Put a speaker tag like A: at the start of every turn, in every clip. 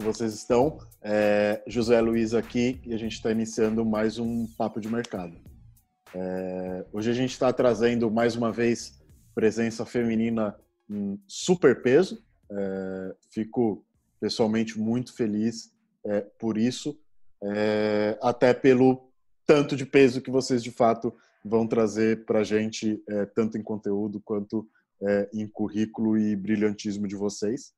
A: que vocês estão? É, José Luiz aqui e a gente está iniciando mais um Papo de Mercado. É, hoje a gente está trazendo mais uma vez presença feminina em super peso. É, fico pessoalmente muito feliz é, por isso, é, até pelo tanto de peso que vocês de fato vão trazer para a gente, é, tanto em conteúdo quanto em currículo e brilhantismo de vocês.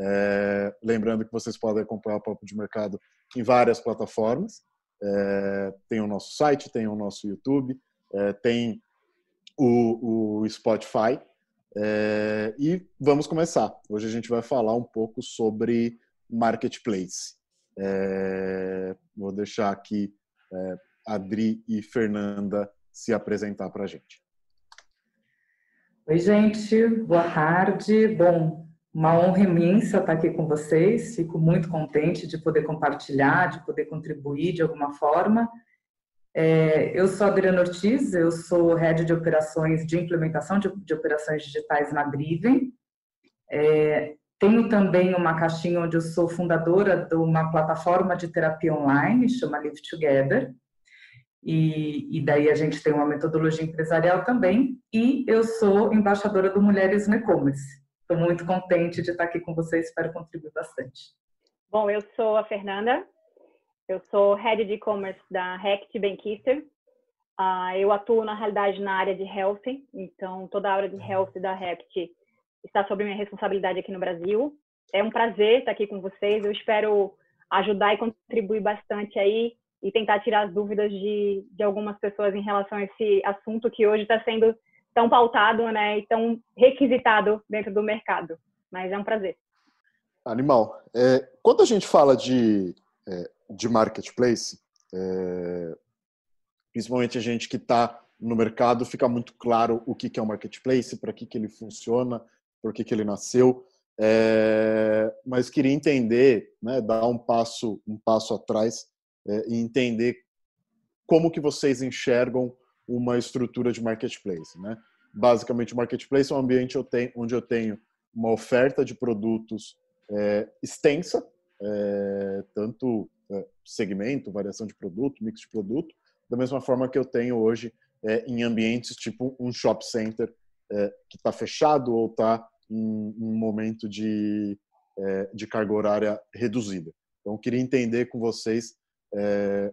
A: É, lembrando que vocês podem acompanhar o Papo de Mercado em várias plataformas. É, tem o nosso site, tem o nosso YouTube, é, tem o, o Spotify. É, e vamos começar. Hoje a gente vai falar um pouco sobre marketplace. É, vou deixar aqui é, Adri e Fernanda se apresentar para a gente.
B: Oi, gente, boa tarde. Bom, uma honra imensa estar aqui com vocês. Fico muito contente de poder compartilhar, de poder contribuir de alguma forma. É, eu sou Adriana Ortiz, eu sou head de operações de implementação de, de operações digitais na Driven. É, tenho também uma caixinha onde eu sou fundadora de uma plataforma de terapia online, chama Live Together. E, e, daí a gente tem uma metodologia empresarial também. E eu sou embaixadora do Mulheres no E-Commerce. Estou muito contente de estar aqui com vocês, espero contribuir bastante.
C: Bom, eu sou a Fernanda, eu sou Head de E-Commerce da Rect Bankister. Uh, eu atuo, na realidade, na área de Health, então toda a área de Health da Rect está sob minha responsabilidade aqui no Brasil. É um prazer estar aqui com vocês, eu espero ajudar e contribuir bastante aí e tentar tirar as dúvidas de, de algumas pessoas em relação a esse assunto que hoje está sendo tão pautado né, e tão requisitado dentro do mercado. Mas é um prazer.
A: Animal. É, quando a gente fala de, é, de marketplace, é, principalmente a gente que está no mercado, fica muito claro o que, que é um marketplace, para que, que ele funciona, por que, que ele nasceu. É, mas queria entender, né, dar um passo, um passo atrás é, e entender como que vocês enxergam uma estrutura de marketplace, né? Basicamente, o marketplace é um ambiente onde eu tenho uma oferta de produtos é, extensa, é, tanto é, segmento, variação de produto, mix de produto, da mesma forma que eu tenho hoje é, em ambientes tipo um shop center é, que está fechado ou está em um momento de, é, de carga horária reduzida. Então, eu queria entender com vocês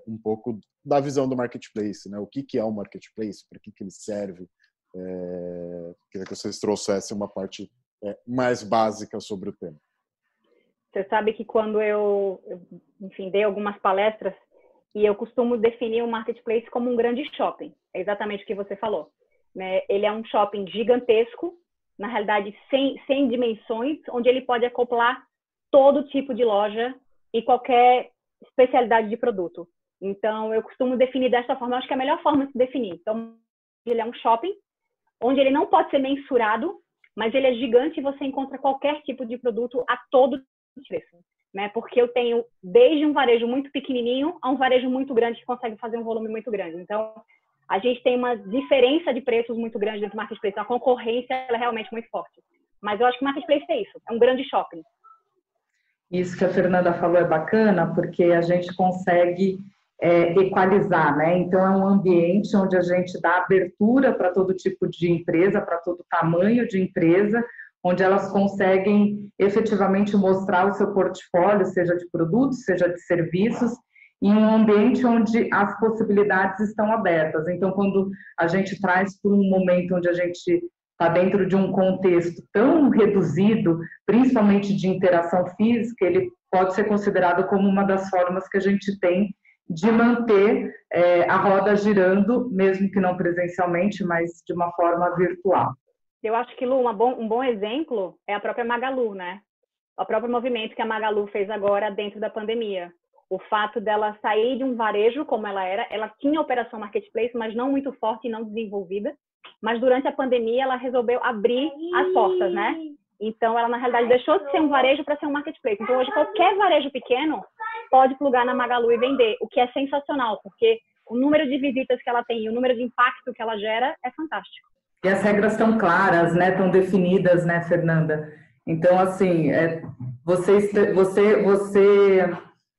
A: um pouco da visão do marketplace, né? O que, que é o marketplace, para que, que ele serve. É, queria que vocês trouxessem uma parte é, mais básica sobre o tema.
C: Você sabe que quando eu, enfim, dei algumas palestras e eu costumo definir o marketplace como um grande shopping. É exatamente o que você falou. Né? Ele é um shopping gigantesco, na realidade sem, sem dimensões, onde ele pode acoplar todo tipo de loja e qualquer especialidade de produto. Então, eu costumo definir dessa forma, acho que é a melhor forma de se definir. Então, ele é um shopping, onde ele não pode ser mensurado, mas ele é gigante e você encontra qualquer tipo de produto a todo preço. Né? Porque eu tenho desde um varejo muito pequenininho a um varejo muito grande que consegue fazer um volume muito grande. Então, a gente tem uma diferença de preços muito grande dentro do marketplace. A concorrência é realmente muito forte. Mas eu acho que o marketplace é isso, é um grande shopping.
B: Isso que a Fernanda falou é bacana, porque a gente consegue é, equalizar, né? Então, é um ambiente onde a gente dá abertura para todo tipo de empresa, para todo tamanho de empresa, onde elas conseguem efetivamente mostrar o seu portfólio, seja de produtos, seja de serviços, em um ambiente onde as possibilidades estão abertas. Então, quando a gente traz para um momento onde a gente está dentro de um contexto tão reduzido, principalmente de interação física, ele pode ser considerado como uma das formas que a gente tem de manter é, a roda girando, mesmo que não presencialmente, mas de uma forma virtual.
C: Eu acho que, Lu, bom, um bom exemplo é a própria Magalu, né? O próprio movimento que a Magalu fez agora dentro da pandemia. O fato dela sair de um varejo como ela era, ela tinha operação marketplace, mas não muito forte e não desenvolvida. Mas durante a pandemia ela resolveu abrir as portas, né? Então ela na realidade deixou de ser um varejo para ser um marketplace. Então hoje qualquer varejo pequeno pode plugar na Magalu e vender, o que é sensacional, porque o número de visitas que ela tem e o número de impacto que ela gera é fantástico.
B: E as regras estão claras, né? Estão definidas, né, Fernanda? Então, assim, é, você, você, você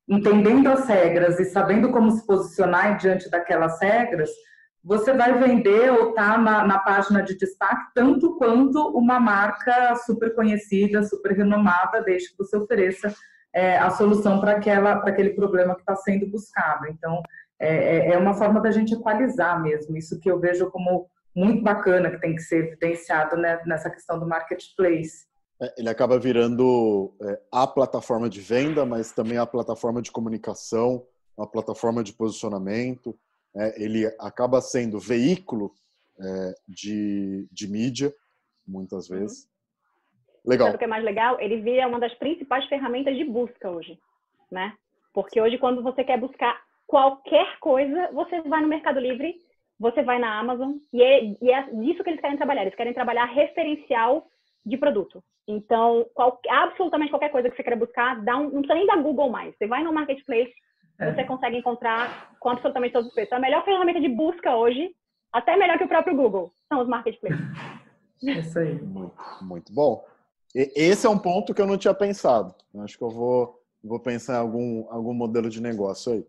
B: entendendo as regras e sabendo como se posicionar diante daquelas regras, você vai vender ou tá na, na, página de destaque tanto quanto uma marca super conhecida, super renomada, desde que você ofereça é, a solução para aquele problema que está sendo buscado. Então, é, é, é uma forma da gente equalizar mesmo, isso que eu vejo como muito bacana, que tem que ser evidenciado né, nessa questão do marketplace.
A: É, ele acaba virando é, a plataforma de venda, mas também a plataforma de comunicação, a plataforma de posicionamento. É, ele acaba sendo veículo de, de mídia, muitas uhum. vezes.
C: Legal. Sabe o que é mais legal? Ele vira uma das principais ferramentas de busca hoje, né? Porque hoje, quando você quer buscar qualquer coisa, você vai no Mercado Livre, você vai na Amazon, e é, e é disso que eles querem trabalhar. Eles querem trabalhar referencial de produto. Então, qual, absolutamente qualquer coisa que você queira buscar, dá um, não precisa nem da Google mais. Você vai no Marketplace, é. você consegue encontrar com absolutamente todos os preços. A melhor ferramenta de busca hoje, até melhor que o próprio Google, são os Marketplaces.
B: Isso aí.
A: Muito, muito bom. Esse é um ponto que eu não tinha pensado. Acho que eu vou, vou pensar em algum, algum modelo de negócio aí.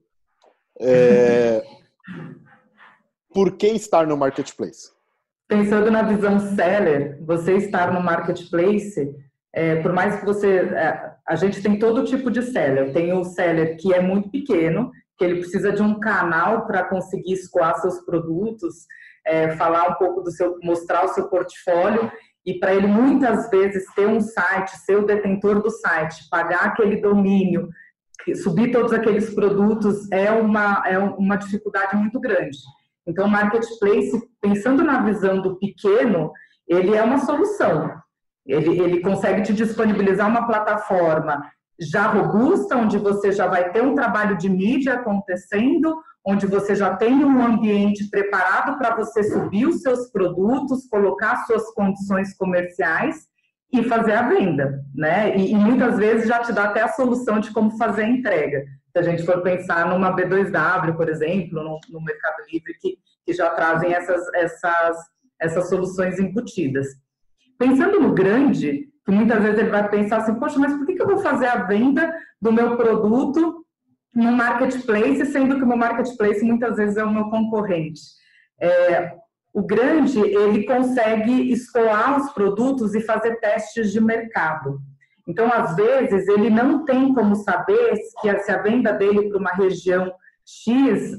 A: É... Por que estar no marketplace?
B: Pensando na visão seller, você estar no marketplace, é, por mais que você. É, a gente tem todo tipo de seller. Tem o seller que é muito pequeno, que ele precisa de um canal para conseguir escoar seus produtos, é, falar um pouco do seu, mostrar o seu portfólio e para ele muitas vezes ter um site, ser o detentor do site, pagar aquele domínio, subir todos aqueles produtos é uma, é uma dificuldade muito grande. Então, o marketplace, pensando na visão do pequeno, ele é uma solução. Ele, ele consegue te disponibilizar uma plataforma já robusta, onde você já vai ter um trabalho de mídia acontecendo, onde você já tem um ambiente preparado para você subir os seus produtos, colocar suas condições comerciais e fazer a venda, né? E, e, muitas vezes já te dá até a solução de como fazer a entrega. Se a gente for pensar numa B2W, por exemplo, no, no Mercado Livre, que, que já trazem essas, essas, essas soluções embutidas. Pensando no grande, que muitas vezes ele vai pensar assim, poxa, mas por que, que eu vou fazer a venda do meu produto no marketplace, sendo que o meu marketplace muitas vezes é o meu concorrente. É, o grande, ele consegue escoar os produtos e fazer testes de mercado. Então, às vezes, ele não tem como saber se a venda dele para uma região X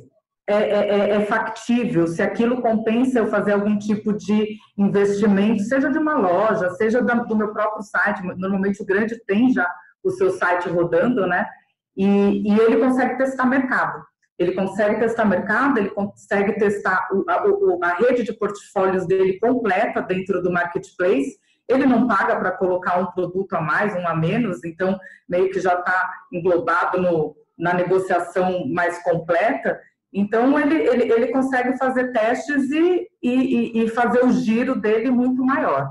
B: é, é, é, é, factível, se aquilo compensa eu fazer algum tipo de investimento, seja de uma loja, seja do meu próprio site. Normalmente, o grande tem já o seu site rodando, né? E, e ele consegue testar mercado. Ele consegue testar mercado, ele consegue testar a, a, rede de portfólios dele completa dentro do marketplace. Ele não paga para colocar um produto a mais, um a menos, então meio que já está englobado no, na negociação mais completa. Então ele, ele, ele consegue fazer testes e, e, e fazer o giro dele muito maior.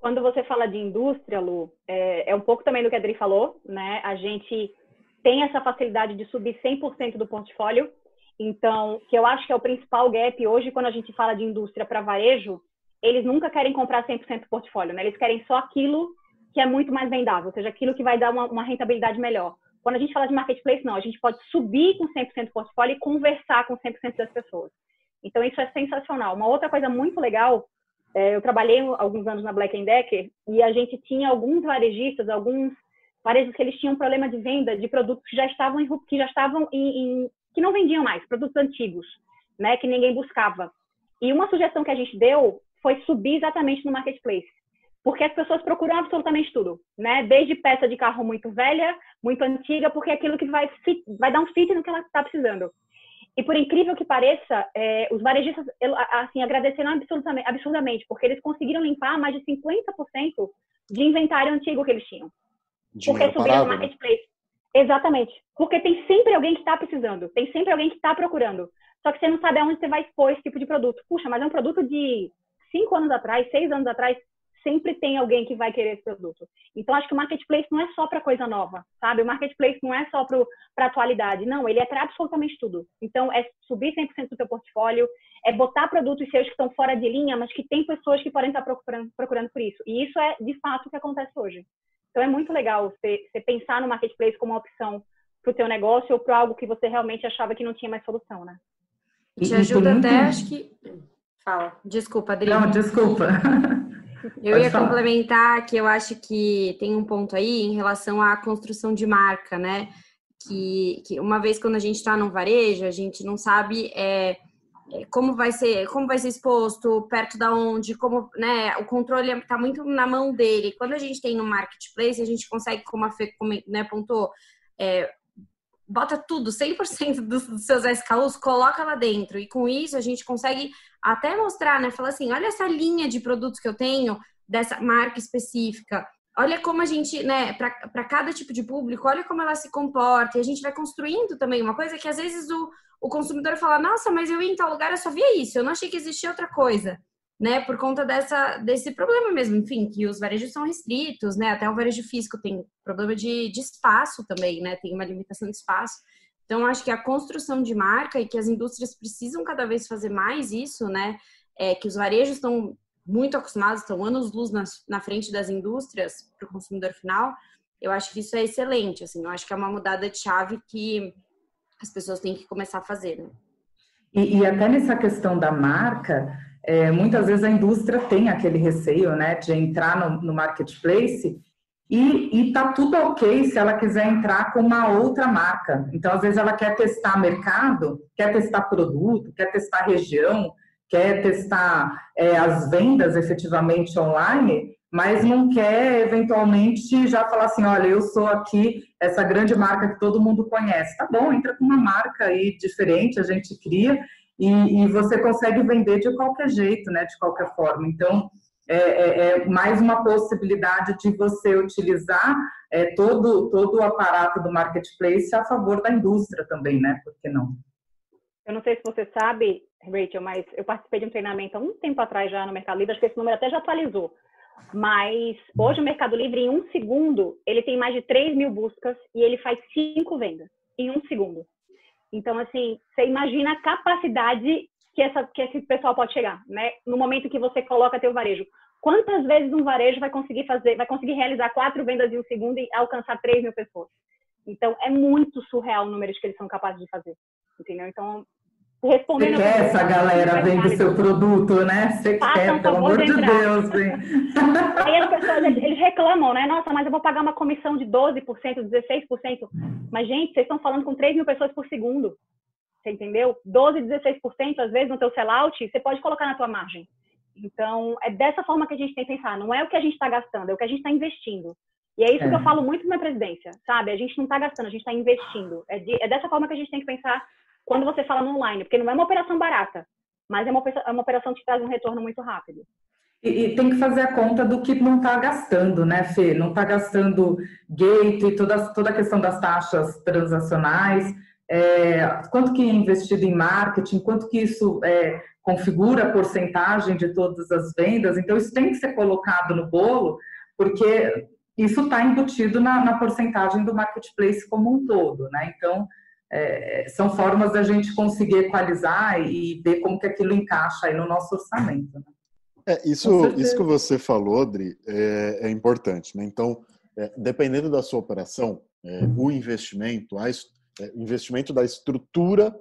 C: Quando você fala de indústria, Lu, é, é um pouco também do que a Adri falou, né? A gente tem essa facilidade de subir 100% do portfólio. Então, que eu acho que é o principal gap hoje quando a gente fala de indústria para varejo, eles nunca querem comprar 100% do portfólio, né? Eles querem só aquilo que é muito mais vendável, ou seja, aquilo que vai dar uma, uma rentabilidade melhor. Quando a gente fala de marketplace, não, a gente pode subir com 100% do portfólio e conversar com 100% das pessoas. Então, isso é sensacional. Uma outra coisa muito legal, é, eu trabalhei alguns anos na Black Decker e a gente tinha alguns varejistas, alguns varejos que eles tinham problema de venda de produtos que já estavam em, que já estavam em, em, que não vendiam mais, produtos antigos, né, que ninguém buscava. E uma sugestão que a gente deu foi subir exatamente no marketplace, porque as pessoas procuram absolutamente tudo, né, desde peça de carro muito velha, muito antiga, porque é aquilo que vai fit, vai dar um fit no que ela está precisando. E por incrível que pareça, é, os varejistas assim agradeceram absurdamente, absurdamente, porque eles conseguiram limpar mais de 50% de inventário antigo que eles tinham.
A: Porque subir no
C: marketplace. Exatamente. Porque tem sempre alguém que está precisando, tem sempre alguém que está procurando. Só que você não sabe aonde você vai expor esse tipo de produto. Puxa, mas é um produto de cinco anos atrás, seis anos atrás. sempre tem alguém que vai querer esse produto. Então, acho que o marketplace não é só para coisa nova, sabe? O marketplace não é só para atualidade, não, ele é para absolutamente tudo. Então, é subir 100% do teu portfólio, é botar produtos seus que estão fora de linha, mas que tem pessoas que podem estar procurando, procurando por isso. E isso é, de fato, o que acontece hoje. Então, é muito legal você, você pensar no marketplace como uma opção para o teu negócio ou para algo que você realmente achava que não tinha mais solução, né?
D: Te ajuda até, acho que... Fala. Desculpa, Adri.
B: Não, desculpa.
D: Eu Pode ia falar. complementar que eu acho que tem um ponto aí em relação à construção de marca, né? Que, que uma vez quando a gente está no varejo, a gente não sabe é, como vai ser, como vai ser exposto, perto da onde, como, né? O controle está muito na mão dele. Quando a gente tem no marketplace, a gente consegue, como a Fê né, pontuou, é, bota tudo, 100% dos, dos seus SKUs, coloca lá dentro. E com isso a gente consegue até mostrar, né? Falar assim, olha essa linha de produtos que eu tenho dessa marca específica. Olha como a gente, né, para cada tipo de público, olha como ela se comporta. E a gente vai construindo também uma coisa que às vezes o, o consumidor fala: Nossa, mas eu ia em tal lugar, eu só via isso, eu não achei que existia outra coisa. Né, por conta dessa, desse problema mesmo, enfim, que os varejos são restritos, né, até o varejo físico tem problema de, de espaço também, né, tem uma limitação de espaço. Então, acho que a construção de marca e que as indústrias precisam cada vez fazer mais isso, né? É, que os varejos estão muito acostumados, estão anos luz na, na frente das indústrias para o consumidor final. Eu acho que isso é excelente, assim. Eu acho que é uma mudada de chave que as pessoas têm que começar a fazer, né?
B: E, e até nessa questão da marca, é, muitas vezes a indústria tem aquele receio, né, de entrar no, no marketplace e, está tudo ok se ela quiser entrar com uma outra marca. Então, às vezes, ela quer testar mercado, quer testar produto, quer testar região, quer testar é, as vendas efetivamente online, mas não quer eventualmente já falar assim: olha, eu sou aqui essa grande marca que todo mundo conhece. Tá bom, entra com uma marca aí diferente, a gente cria e, e você consegue vender de qualquer jeito, né? De qualquer forma. Então, é, é, é, mais uma possibilidade de você utilizar é, todo, todo o aparato do marketplace a favor da indústria também, né? Por que não?
C: Eu não sei se você sabe, Rachel, mas eu participei de um treinamento há um tempo atrás já no Mercado Livre, acho que esse número até já atualizou. Mas hoje o Mercado Livre, em um segundo, ele tem mais de 3 mil buscas e ele faz cinco vendas em um segundo. Então, assim, você imagina a capacidade que, essa, que esse pessoal pode chegar, né? No momento que você coloca teu varejo. Quantas vezes um varejo vai conseguir fazer, vai conseguir realizar quatro vendas em um segundo e alcançar 3 mil pessoas? Então, é muito surreal o número que eles são capazes de fazer, entendeu? Então,
B: respondendo... Você quer essa galera vendo seu produto, né? Você quer, pelo amor de, de Deus, hein?
C: Aí as pessoas, eles reclamam, né? Nossa, mas eu vou pagar uma comissão de 12%, 16%. Mas, gente, vocês estão falando com 3 mil pessoas por segundo. Você entendeu? 12, 16%, às vezes, no teu sellout, você pode colocar na tua margem. Então, é dessa forma que a gente tem que pensar. Não é o que a gente está gastando, é o que a gente está investindo. E é isso é. que eu falo muito na presidência, sabe? A gente não está gastando, a gente está investindo. É, de, é, dessa forma que a gente tem que pensar quando você fala no online, porque não é uma operação barata, mas é uma, é uma operação que traz um retorno muito rápido.
B: E, e, tem que fazer a conta do que não está gastando, né, Fê? Não está gastando gate e toda, toda a questão das taxas transacionais é, quanto que é investido em marketing, quanto que isso é, configura a porcentagem de todas as vendas. Então, isso tem que ser colocado no bolo, porque isso está embutido na, na, porcentagem do marketplace como um todo, né? Então, é, são formas da gente conseguir equalizar e ver como que aquilo encaixa aí no nosso orçamento. Né?
A: É, isso, isso que você falou, Adri, é, é importante, né? Então, é, dependendo da sua operação, é, o investimento, a, é, investimento da estrutura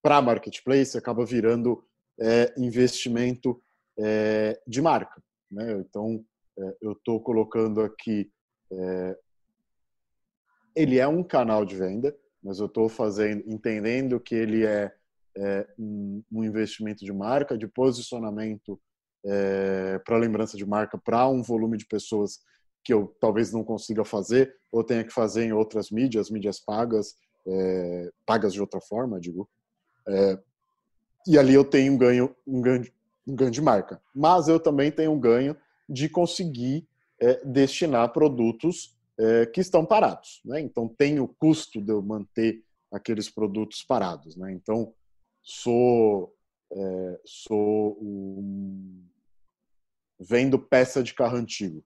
A: para marketplace acaba virando investimento de marca. Né? Então, eu estou colocando aqui, ele é um canal de venda, mas eu estou fazendo, entendendo que ele é, um, um, investimento de marca, de posicionamento para lembrança de marca para um volume de pessoas que eu talvez não consiga fazer ou tenha que fazer em outras mídias, mídias pagas, é, pagas de outra forma, digo. É, e ali eu tenho um ganho, um ganho, um ganho de marca. Mas eu também tenho um ganho de conseguir é, destinar produtos é, que estão parados. Né? Então tem o custo de eu manter aqueles produtos parados. Né? Então sou é, sou um vendo peça de carro antigo.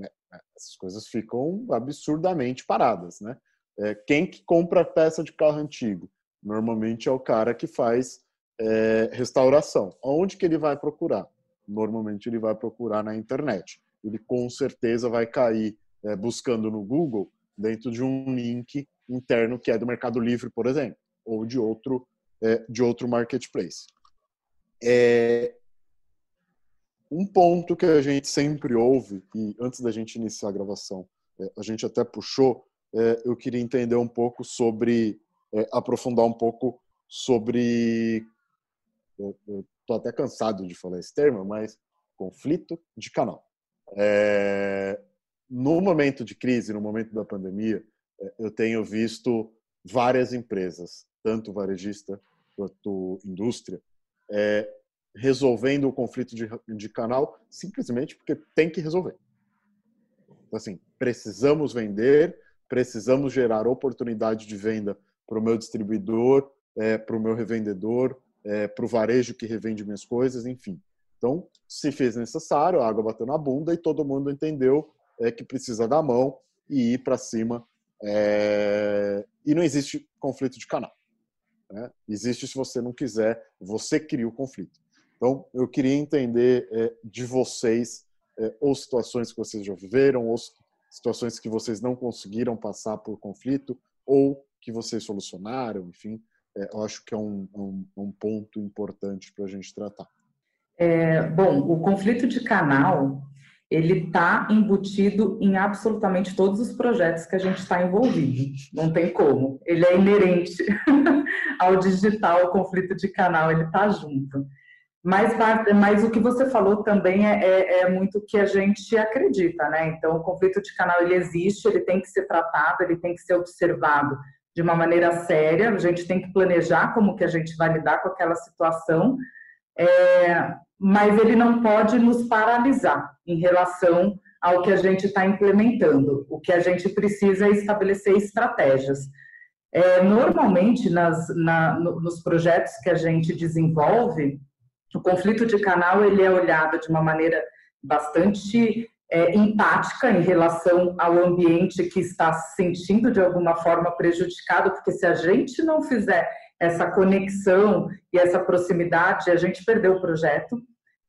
A: É, é, essas coisas ficam absurdamente paradas, né? É, quem que compra peça de carro antigo? Normalmente é o cara que faz é, restauração. Onde que ele vai procurar? Normalmente ele vai procurar na internet. Ele com certeza vai cair é, buscando no Google dentro de um link interno que é do Mercado Livre, por exemplo, ou de outro é, de outro marketplace. É, um ponto que a gente sempre ouve e antes da gente iniciar a gravação é, a gente até puxou, é, eu queria entender um pouco sobre é, aprofundar um pouco sobre estou até cansado de falar esse termo, mas conflito de canal. É, no momento de crise, no momento da pandemia, é, eu tenho visto várias empresas, tanto varejista quanto indústria, é, resolvendo o conflito de, de canal simplesmente porque tem que resolver. Então, assim, precisamos vender, precisamos gerar oportunidade de venda para o meu distribuidor, é, para o meu revendedor, é, para o varejo que revende minhas coisas, enfim. Então, se fez necessário, a água bateu na bunda e todo mundo entendeu é, que precisa dar mão e ir para cima. É... E não existe conflito de canal. Né? Existe se você não quiser, você cria o conflito. Então, eu queria entender é, de vocês é, ou situações que vocês já viveram, ou situações que vocês não conseguiram passar por conflito, ou que vocês solucionaram, enfim é, eu acho que é um, um, um ponto importante para a gente tratar.
B: É, bom, o conflito de canal ele está embutido em absolutamente todos os projetos que a gente está envolvido. Não tem como. Ele é inerente ao digital, o conflito de canal, ele está junto. Mas, mas o que você falou também é, é, é, muito o que a gente acredita, né? Então, o conflito de canal ele existe, ele tem que ser tratado, ele tem que ser observado de uma maneira séria, a gente tem que planejar como que a gente vai lidar com aquela situação, é, mas ele não pode nos paralisar em relação ao que a gente está implementando. O que a gente precisa é estabelecer estratégias. É, normalmente, nas, na, nos projetos que a gente desenvolve, o conflito de canal ele é olhado de uma maneira bastante é, empática em relação ao ambiente que está se sentindo de alguma forma prejudicado, porque se a gente não fizer essa conexão e essa proximidade, a gente perdeu o projeto.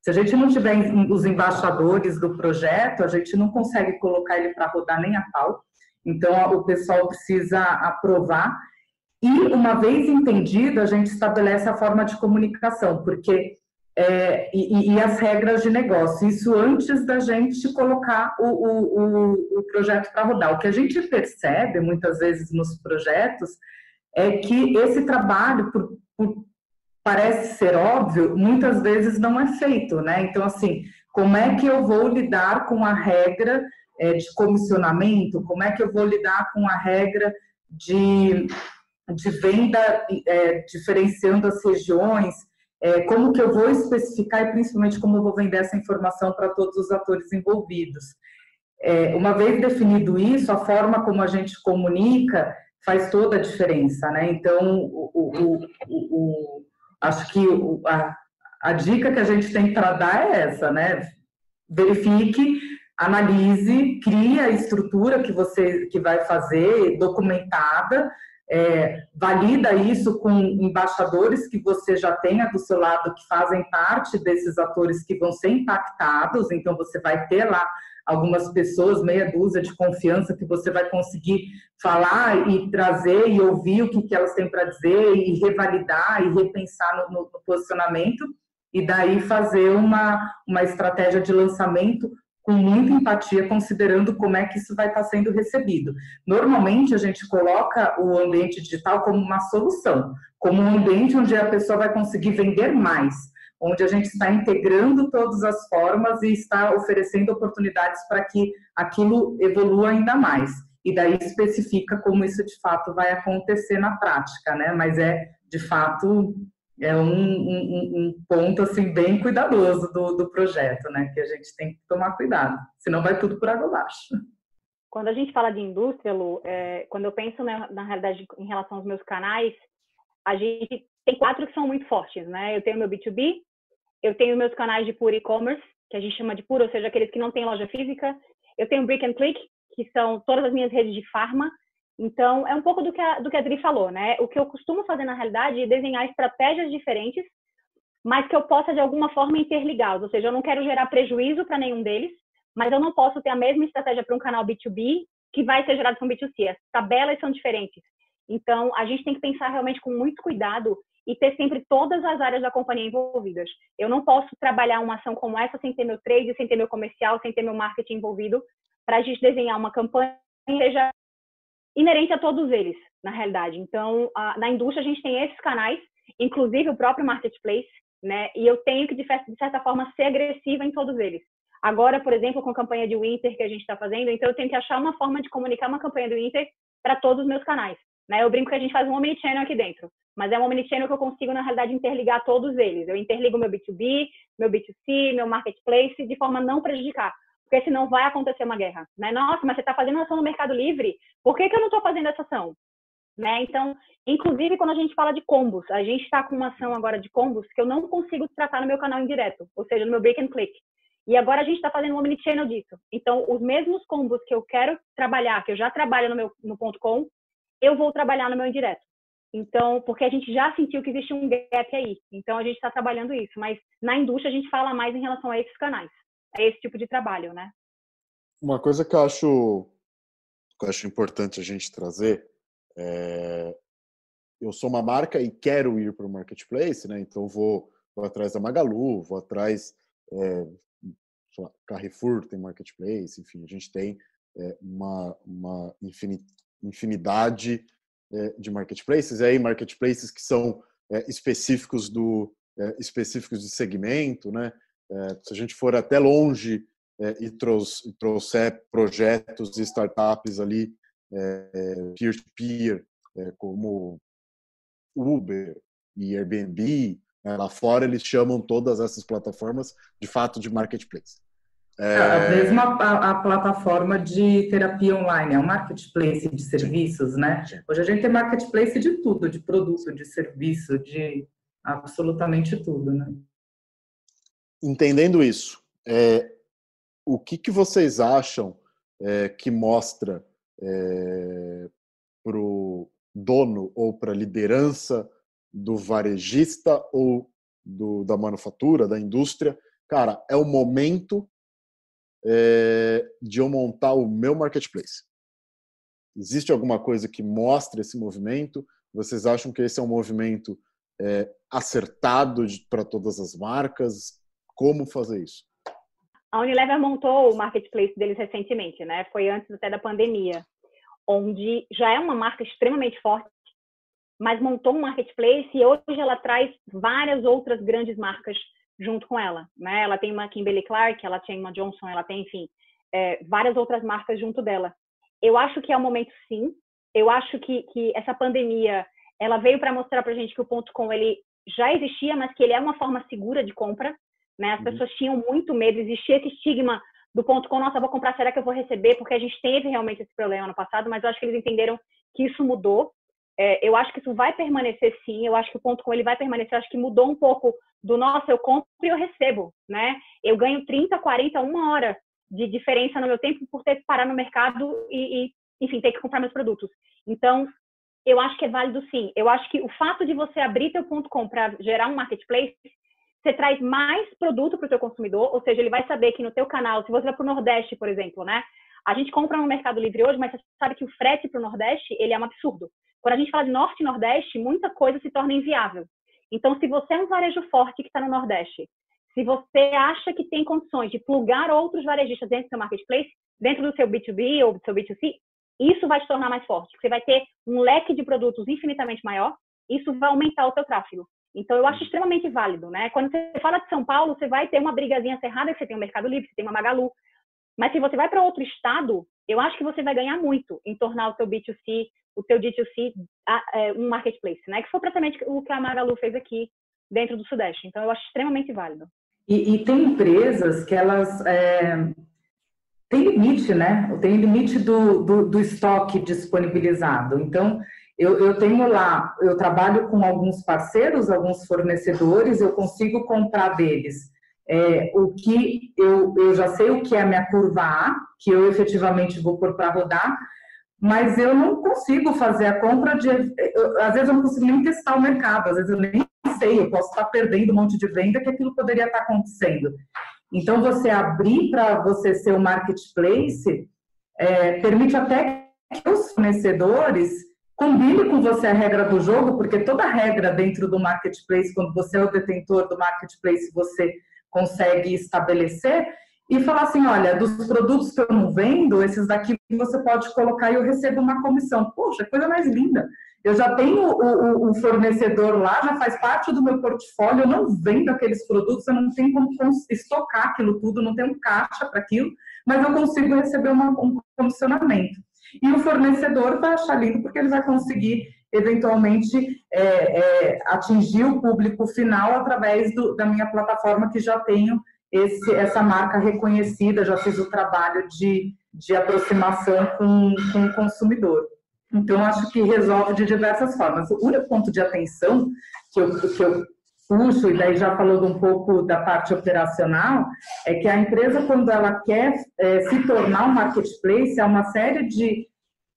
B: Se a gente não tiver os embaixadores do projeto, a gente não consegue colocar ele para rodar nem a pau. Então, o pessoal precisa aprovar. E, uma vez entendido, a gente estabelece a forma de comunicação, porque é, e, e, as regras de negócio. Isso antes da gente colocar o, o, o projeto para rodar. O que a gente percebe muitas vezes nos projetos é que esse trabalho, por, por, parece ser óbvio, muitas vezes não é feito, né? Então, assim, como é que eu vou lidar com a regra é, de comissionamento? Como é que eu vou lidar com a regra de, de venda é, diferenciando as regiões? é, como que eu vou especificar e principalmente como eu vou vender essa informação para todos os atores envolvidos. É, uma vez definido isso, a forma como a gente comunica faz toda a diferença, né? Então, o, o, o, acho que a, a dica que a gente tem para dar é essa, né? Verifique, analise, crie a estrutura que você que vai fazer, documentada, é, valida isso com embaixadores que você já tenha do seu lado que fazem parte desses atores que vão ser impactados, então você vai ter lá algumas pessoas, meia dúzia de confiança que você vai conseguir falar e trazer e ouvir o que, que elas têm para dizer e revalidar e repensar no, no, posicionamento e daí fazer uma, uma estratégia de lançamento com muita empatia, considerando como é que isso vai estar sendo recebido. Normalmente, a gente coloca o ambiente digital como uma solução, como um ambiente onde a pessoa vai conseguir vender mais, onde a gente está integrando todas as formas e está oferecendo oportunidades para que aquilo evolua ainda mais. E daí especifica como isso de fato vai acontecer na prática, né? Mas é de fato é um, um, um, ponto assim bem cuidadoso do, do projeto, né? Que a gente tem que tomar cuidado, senão vai tudo por água abaixo.
C: Quando a gente fala de indústria, Lu, é, quando eu penso na, na, realidade em relação aos meus canais, a gente tem quatro que são muito fortes, né? Eu tenho meu B2B, eu tenho meus canais de pure e-commerce, que a gente chama de puro, ou seja, aqueles que não têm loja física. Eu tenho Brick and Click, que são todas as minhas redes de farma. Então, é um pouco do que a, do que a Adri falou, né? O que eu costumo fazer na realidade é desenhar estratégias diferentes, mas que eu possa de alguma forma interligá-los. Ou seja, eu não quero gerar prejuízo para nenhum deles, mas eu não posso ter a mesma estratégia para um canal B2B que vai ser gerado para um B2C. As tabelas são diferentes. Então, a gente tem que pensar realmente com muito cuidado e ter sempre todas as áreas da companhia envolvidas. Eu não posso trabalhar uma ação como essa sem ter meu trade, sem ter meu comercial, sem ter meu marketing envolvido, para a gente desenhar uma campanha que seja inerente a todos eles, na realidade. Então, na indústria, a gente tem esses canais, inclusive o próprio marketplace, né? E eu tenho que, de certa forma, ser agressiva em todos eles. Agora, por exemplo, com a campanha de Winter que a gente está fazendo, então eu tenho que achar uma forma de comunicar uma campanha do Winter para todos os meus canais. Né? Eu brinco que a gente faz um omnichannel aqui dentro, mas é um omnichannel que eu consigo, na realidade, interligar todos eles. Eu interligo meu B2B, meu B2C, meu marketplace, de forma a não prejudicar, porque senão vai acontecer uma guerra. Né? Nossa, mas você está fazendo ação no Mercado Livre, por que, que eu não estou fazendo essa ação? Né? Então, inclusive, quando a gente fala de combos, a gente está com uma ação agora de combos que eu não consigo tratar no meu canal indireto, ou seja, no meu break and click. E agora a gente está fazendo um omnichannel disso. Então, os mesmos combos que eu quero trabalhar, que eu já trabalho no meu no ponto .com, eu vou trabalhar no meu indireto. Então, porque a gente já sentiu que existe um gap aí. Então, a gente está trabalhando isso. Mas na indústria, a gente fala mais em relação a esses canais. a esse tipo de trabalho, né?
A: Uma coisa que eu acho, que eu acho importante a gente trazer é... Eu sou uma marca e quero ir para o marketplace, né? Então, vou, vou atrás da Magalu, vou atrás... É, Carrefour tem marketplace, enfim, a gente tem é, uma, uma infinidade é, de marketplaces, e aí marketplaces que são é, específicos do é, específicos de segmento, né? Se a gente for até longe e trouxer projetos e startups ali peer-to-peer, -peer, como Uber e Airbnb, né? lá fora eles chamam todas essas plataformas de fato de marketplace.
B: É... A mesma a, a, plataforma de terapia online, é um marketplace de serviços, né? Hoje a gente tem marketplace de tudo, de produto, de serviço, de absolutamente tudo, né?
A: Entendendo isso, é, o que, que vocês acham é, que mostra é, para o dono ou para a liderança do varejista ou do, da manufatura, da indústria, cara, é o momento é, de eu montar o meu marketplace? Existe alguma coisa que mostre esse movimento? Vocês acham que esse é um movimento é, acertado para todas as marcas? Como fazer isso?
C: A Unilever montou o marketplace deles recentemente, né? Foi antes até da pandemia, onde já é uma marca extremamente forte, mas montou um marketplace e hoje ela traz várias outras grandes marcas junto com ela, né? Ela tem uma Kimberly Clark, ela tem uma Johnson, ela tem, enfim, é, várias outras marcas junto dela. Eu acho que é o momento, sim. Eu acho que, que essa pandemia, ela veio para mostrar para gente que o ponto com ele já existia, mas que ele é uma forma segura de compra, né? As uhum. pessoas tinham muito medo, existia esse estigma do ponto com, nossa, vou comprar, será que eu vou receber? Porque a gente teve realmente esse problema no passado, mas eu acho que eles entenderam que isso mudou é, eu acho que isso vai permanecer sim, eu acho que o ponto com ele vai permanecer, eu acho que mudou um pouco do nosso, eu compro e eu recebo, né? Eu ganho 30, 40, uma hora de diferença no meu tempo por ter que parar no mercado e, e enfim, ter que comprar meus produtos. Então, eu acho que é válido sim. Eu acho que o fato de você abrir teu ponto com para gerar um marketplace, você traz mais produto para o teu consumidor, ou seja, ele vai saber que no teu canal, se você vai para o Nordeste, por exemplo, né? A gente compra no Mercado Livre hoje, mas você sabe que o frete para o Nordeste, ele é um absurdo. Quando a gente fala de Norte e Nordeste, muita coisa se torna inviável. Então, se você é um varejo forte que está no Nordeste, se você acha que tem condições de plugar outros varejistas dentro do seu marketplace, dentro do seu B2B ou do seu B2C, isso vai te tornar mais forte. Você vai ter um leque de produtos infinitamente maior, isso vai aumentar o seu tráfego. Então, eu acho extremamente válido, né? Quando você fala de São Paulo, você vai ter uma brigazinha cerrada, que você tem o Mercado Livre, você tem uma Magalu. Mas se você vai para outro estado, eu acho que você vai ganhar muito em tornar o seu B2C o teu D2C é, um marketplace, né? Que foi praticamente o que a Magalu fez aqui dentro do Sudeste. Então, eu acho extremamente válido.
B: E, e tem empresas que elas é, têm limite, né? Tem limite do, do, do estoque disponibilizado. Então, eu, eu, tenho lá, eu trabalho com alguns parceiros, alguns fornecedores, eu consigo comprar deles é, o que eu, eu já sei o que é a minha curva A, que eu efetivamente vou pôr para rodar, mas eu não consigo fazer a compra de. Eu, às vezes eu não consigo nem testar o mercado, às vezes eu nem sei, eu posso estar perdendo um monte de venda que aquilo poderia estar acontecendo. Então, você abrir para você ser o um marketplace é, permite até que os fornecedores combinem com você a regra do jogo, porque toda regra dentro do marketplace, quando você é o detentor do marketplace, você consegue estabelecer e falar assim, olha, dos produtos que eu não vendo, esses daqui você pode colocar e eu recebo uma comissão. Poxa, coisa mais linda. Eu já tenho o, o, o, fornecedor lá, já faz parte do meu portfólio, eu não vendo aqueles produtos, eu não tenho como estocar aquilo tudo, não tenho caixa para aquilo, mas eu consigo receber uma, um comissionamento. E o fornecedor vai achar lindo porque ele vai conseguir eventualmente é, é, atingir o público final através do, da minha plataforma que já tenho esse, essa marca reconhecida, já fiz o trabalho de, de aproximação com, com o consumidor. Então, acho que resolve de diversas formas. O único ponto de atenção que eu, que eu puxo, e daí já falando um pouco da parte operacional, é que a empresa, quando ela quer é, se tornar um marketplace, há uma série de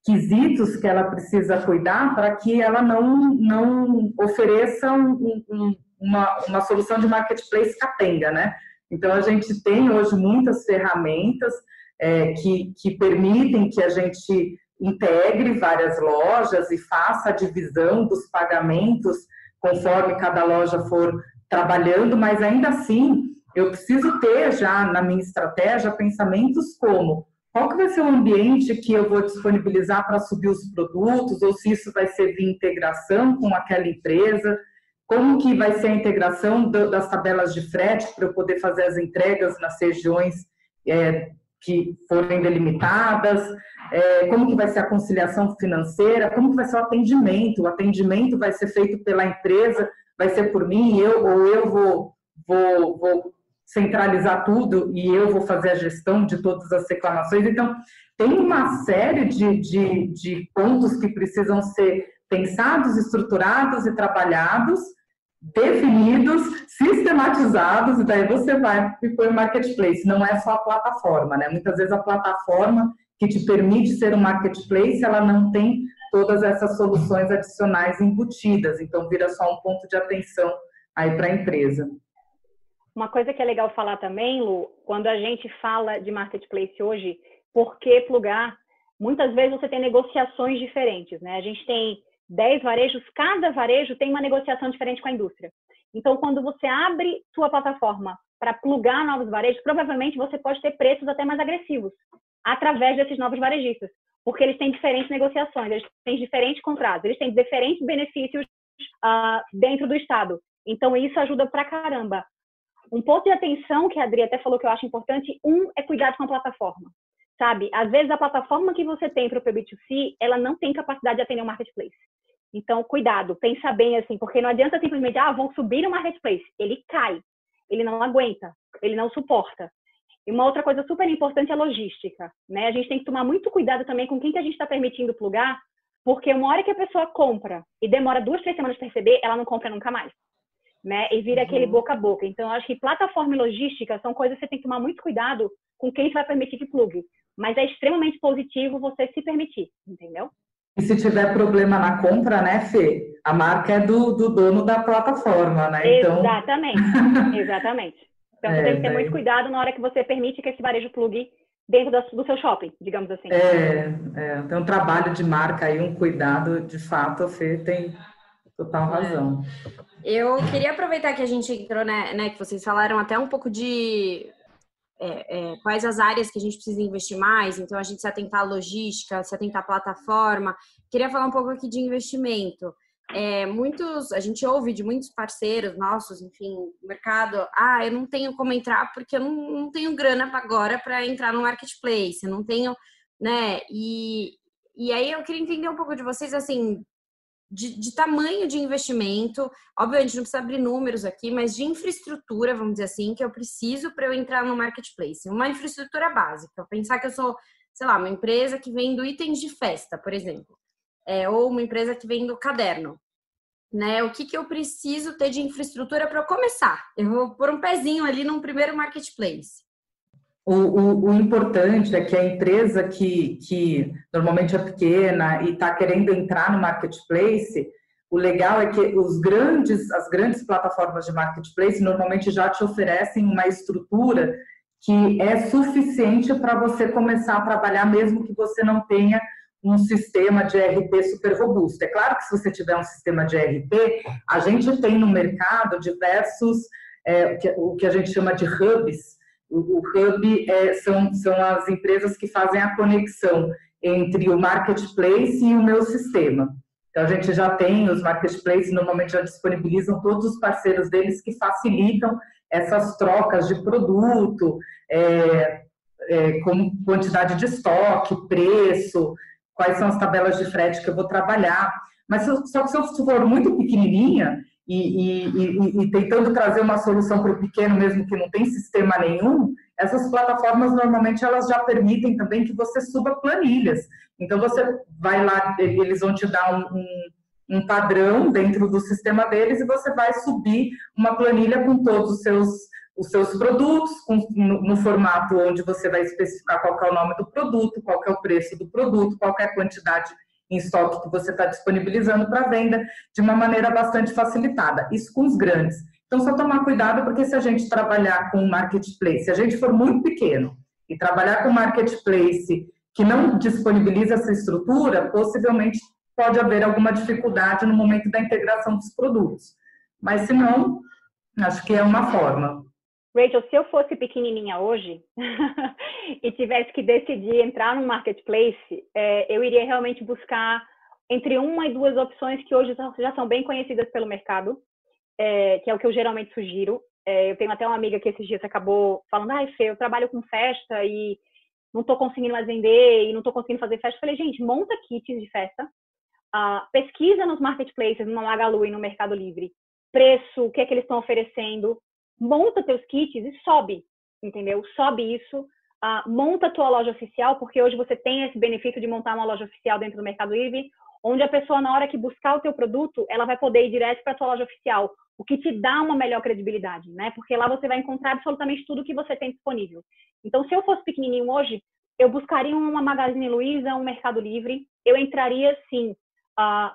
B: quesitos que ela precisa cuidar para que ela não, não ofereça um, um, uma, uma solução de marketplace capenga, né? Então, a gente tem hoje muitas ferramentas é, que, que permitem que a gente integre várias lojas e faça a divisão dos pagamentos conforme cada loja for trabalhando, mas ainda assim eu preciso ter já na minha estratégia pensamentos como qual que vai ser o ambiente que eu vou disponibilizar para subir os produtos, ou se isso vai ser de integração com aquela empresa, como que vai ser a integração das tabelas de frete para eu poder fazer as entregas nas regiões é, que forem delimitadas, é, como que vai ser a conciliação financeira, como que vai ser o atendimento, o atendimento vai ser feito pela empresa, vai ser por mim, eu, ou eu vou, vou, vou centralizar tudo e eu vou fazer a gestão de todas as reclamações. Então, tem uma série de, de, de pontos que precisam ser pensados, estruturados e trabalhados definidos, sistematizados, e daí você vai põe o marketplace. Não é só a plataforma, né? Muitas vezes a plataforma que te permite ser um marketplace, ela não tem todas essas soluções adicionais embutidas, então vira só um ponto de atenção aí para a empresa.
C: Uma coisa que é legal falar também, Lu, quando a gente fala de marketplace hoje, por que plugar? Muitas vezes você tem negociações diferentes, né? A gente tem 10 varejos, cada varejo tem uma negociação diferente com a indústria. Então, quando você abre sua plataforma para plugar novos varejos, provavelmente você pode ter preços até mais agressivos através desses novos varejistas, porque eles têm diferentes negociações, eles têm diferentes contratos, eles têm diferentes benefícios uh, dentro do estado. Então, isso ajuda pra caramba. Um ponto de atenção que a Adri até falou que eu acho importante, um é cuidado com a plataforma. Sabe, às vezes a plataforma que você tem para o B2C, ela não tem capacidade de atender um marketplace. Então, cuidado, pensa bem assim, porque não adianta simplesmente, ah, vou subir o marketplace. Ele cai, ele não aguenta, ele não suporta. E uma outra coisa super importante é a logística, né? A gente tem que tomar muito cuidado também com quem que a gente está permitindo plugar, porque uma hora que a pessoa compra e demora duas, três semanas para receber, ela não compra nunca mais, né? E vira uhum. aquele boca a boca. Então, eu acho que plataforma e logística são coisas que você tem que tomar muito cuidado com quem você vai permitir que plugue. Mas é extremamente positivo você se permitir, entendeu?
B: E se tiver problema na compra, né, Fê? A marca é do, do dono da plataforma, né?
C: Então... Exatamente, exatamente. Então você é, tem que ter muito cuidado na hora que você permite que esse varejo plugue dentro do seu shopping, digamos assim.
B: É, é, tem um trabalho de marca aí, um cuidado, de fato, a Fê tem total razão.
D: Eu queria aproveitar que a gente entrou, né, né que vocês falaram até um pouco de é, é, quais as áreas que a gente precisa investir mais, então a gente se atentar à logística, se atentar à plataforma. Queria falar um pouco aqui de investimento. É, muitos, a gente ouve de muitos parceiros nossos, enfim, mercado, ah, eu não tenho como entrar porque eu não, não tenho grana agora para entrar no marketplace, eu não tenho, né? E, e aí eu queria entender um pouco de vocês, assim, de, de, tamanho de investimento, obviamente não precisa abrir números aqui, mas de infraestrutura, vamos dizer assim, que eu preciso para eu entrar no marketplace. Uma infraestrutura básica. Pensar que eu sou, sei lá, uma empresa que vende itens de festa, por exemplo, é, ou uma empresa que vende caderno. né? O que, que eu preciso ter de infraestrutura para começar? Eu vou pôr um pezinho ali num primeiro marketplace.
B: O, o, o, importante é que a empresa que, que normalmente é pequena e está querendo entrar no marketplace, o legal é que os grandes, as grandes plataformas de marketplace normalmente já te oferecem uma estrutura que é suficiente para você começar a trabalhar, mesmo que você não tenha um sistema de ERP super robusto. É claro que se você tiver um sistema de ERP, a gente tem no mercado diversos, é, o que a gente chama de hubs. O, o hub é, são, são as empresas que fazem a conexão entre o marketplace e o meu sistema. Então, a gente já tem, os marketplaces normalmente já disponibilizam todos os parceiros deles que facilitam essas trocas de produto, é, é, como quantidade de estoque, preço, quais são as tabelas de frete que eu vou trabalhar. Mas só que se eu for muito pequenininha e, e, e, tentando trazer uma solução para o pequeno, mesmo que não tem sistema nenhum, essas plataformas normalmente elas já permitem também que você suba planilhas. Então você vai lá, eles vão te dar um, um, um padrão dentro do sistema deles e você vai subir uma planilha com todos os seus os seus produtos com, no, no, formato onde você vai especificar qual é o nome do produto, qual é o preço do produto, qual é a quantidade em estoque que você está disponibilizando para venda, de uma maneira bastante facilitada. Isso com os grandes. Então, só tomar cuidado, porque se a gente trabalhar com marketplace, se a gente for muito pequeno e trabalhar com marketplace que não disponibiliza essa estrutura, possivelmente pode haver alguma dificuldade no momento da integração dos produtos. Mas, se não, acho que é uma forma.
C: Rachel, se eu fosse pequenininha hoje e tivesse que decidir entrar no marketplace, é, eu iria realmente buscar entre uma e duas opções que hoje já são bem conhecidas pelo mercado, é, que é o que eu geralmente sugiro. É, eu tenho até uma amiga que esses dias acabou falando, ai, Fê, eu trabalho com festa e não estou conseguindo mais vender e não estou conseguindo fazer festa. Eu falei, gente, monta kits de festa, uh, pesquisa nos marketplaces, no Magalu e no Mercado Livre, preço, o que é que eles estão oferecendo, monta teus kits e sobe, entendeu? Sobe isso, uh, monta tua loja oficial, porque hoje você tem esse benefício de montar uma loja oficial dentro do Mercado Livre, onde a pessoa, na hora que buscar o teu produto, ela vai poder ir direto para a tua loja oficial, o que te dá uma melhor credibilidade, né? Porque lá você vai encontrar absolutamente tudo que você tem disponível. Então, se eu fosse pequenininho hoje, eu buscaria uma Magazine Luiza, um Mercado Livre, eu entraria, sim, uh,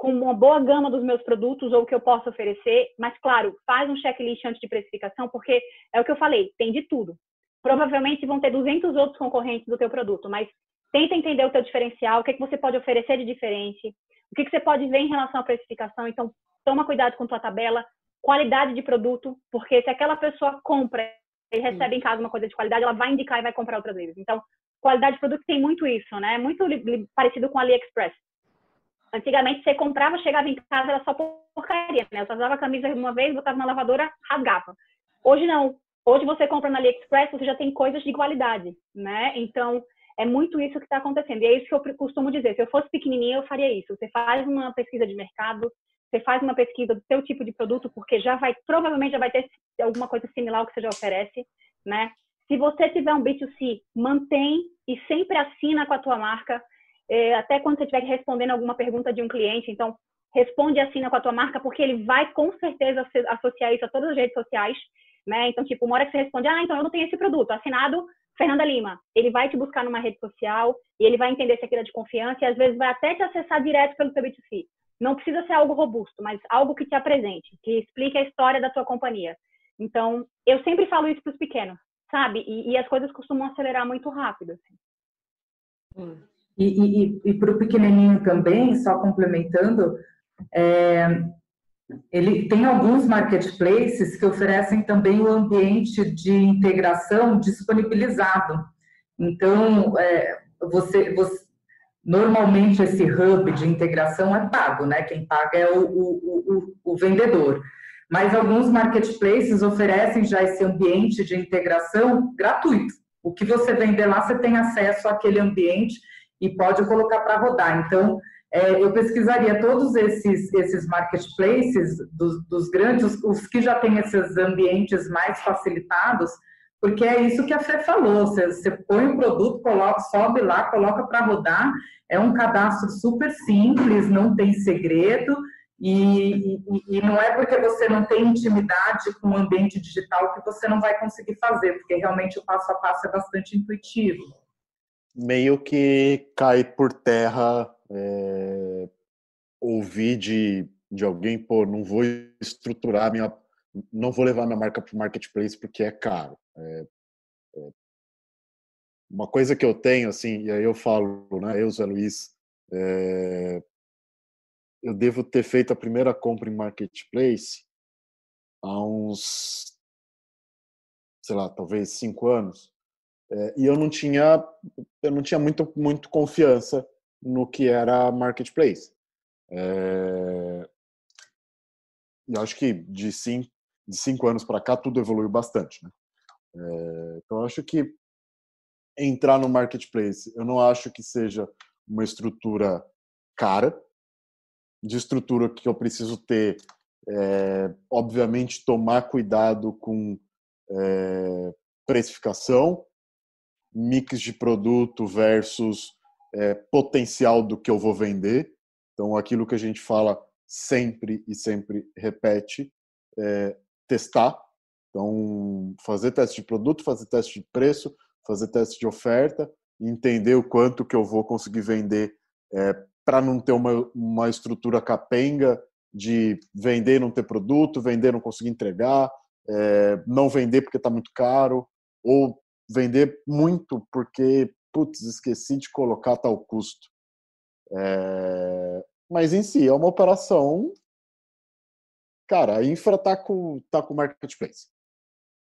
C: com uma boa gama dos meus produtos ou o que eu posso oferecer, mas claro, faz um checklist antes de precificação, porque é o que eu falei, tem de tudo. Provavelmente vão ter 200 outros concorrentes do teu produto, mas tenta entender o teu diferencial, o que, é que você pode oferecer de diferente, o que, que você pode ver em relação à precificação. Então, toma cuidado com tua tabela, qualidade de produto, porque se aquela pessoa compra e recebe em casa uma coisa de qualidade, ela vai indicar e vai comprar outras vezes. Então, qualidade de produto tem muito isso, né? Muito parecido com AliExpress. Antigamente você comprava, chegava em casa, era só porcaria, né? Só usava a camisa uma vez, botava na lavadora, rasgava. Hoje não. Hoje você compra na AliExpress, você já tem coisas de qualidade, né? Então, é muito isso que está acontecendo. E é isso que eu costumo dizer. Se eu fosse pequenininha, eu faria isso. Você faz uma pesquisa de mercado, você faz uma pesquisa do seu tipo de produto, porque já vai, provavelmente já vai ter alguma coisa similar ao que você já oferece, né? Se você tiver um B2C, mantém e sempre assina com a tua marca é, até quando você estiver respondendo alguma pergunta de um cliente, então responde e assina com a tua marca, porque ele vai com certeza associar isso a todas as redes sociais, né? Então, tipo, uma hora que você responde, ah, então eu não tenho esse produto, assinado Fernanda Lima. Ele vai te buscar numa rede social e ele vai entender se aquilo é de confiança e às vezes vai até te acessar direto pelo seu B2C. Não precisa ser algo robusto, mas algo que te apresente, que explique a história da tua companhia. Então, eu sempre falo isso para os pequenos, sabe? E, e, as coisas costumam acelerar muito rápido. Assim.
B: Hum. E, e, e para o pequenininho também, só complementando, é, ele tem alguns marketplaces que oferecem também o ambiente de integração disponibilizado. Então, é, você, você, normalmente esse hub de integração é pago, né? Quem paga é o, o, o, o vendedor. Mas alguns marketplaces oferecem já esse ambiente de integração gratuito. O que você vender lá, você tem acesso àquele ambiente e pode colocar para rodar. Então, é, eu pesquisaria todos esses, esses marketplaces dos, dos grandes, os, que já têm esses ambientes mais facilitados, porque é isso que a Fê falou, você, você põe o produto, coloca, sobe lá, coloca para rodar, é um cadastro super simples, não tem segredo, E, e, e, não é porque você não tem intimidade com o ambiente digital que você não vai conseguir fazer, porque realmente o passo a passo é bastante intuitivo.
A: Meio que cai por terra é, ouvir de, de alguém, pô, não vou estruturar minha. Não vou levar minha marca para o marketplace porque é caro. É, é, uma coisa que eu tenho, assim, e aí eu falo, né, eu, Zé Luiz, é, eu devo ter feito a primeira compra em marketplace há uns, sei lá, talvez cinco anos, é, e eu não tinha, eu não tinha muito, muito confiança no que era marketplace. É, e acho que de cinco, de cinco anos para cá tudo evoluiu bastante, né? É, então acho que entrar no marketplace, eu não acho que seja uma estrutura cara, de estrutura que eu preciso ter, é, obviamente, tomar cuidado com é, precificação, mix de produto versus é, potencial do que eu vou vender. Então, aquilo que a gente fala sempre e sempre repete, é testar. Então, fazer teste de produto, fazer teste de preço, fazer teste de oferta, entender o quanto que eu vou conseguir vender é, para não ter uma, uma estrutura capenga de vender e não ter produto, vender e não conseguir entregar, é, não vender porque está muito caro, ou vender muito porque, putz, esqueci de colocar tal custo. É, mas em si, é uma operação. Cara, a infra está com, tá com marketplace.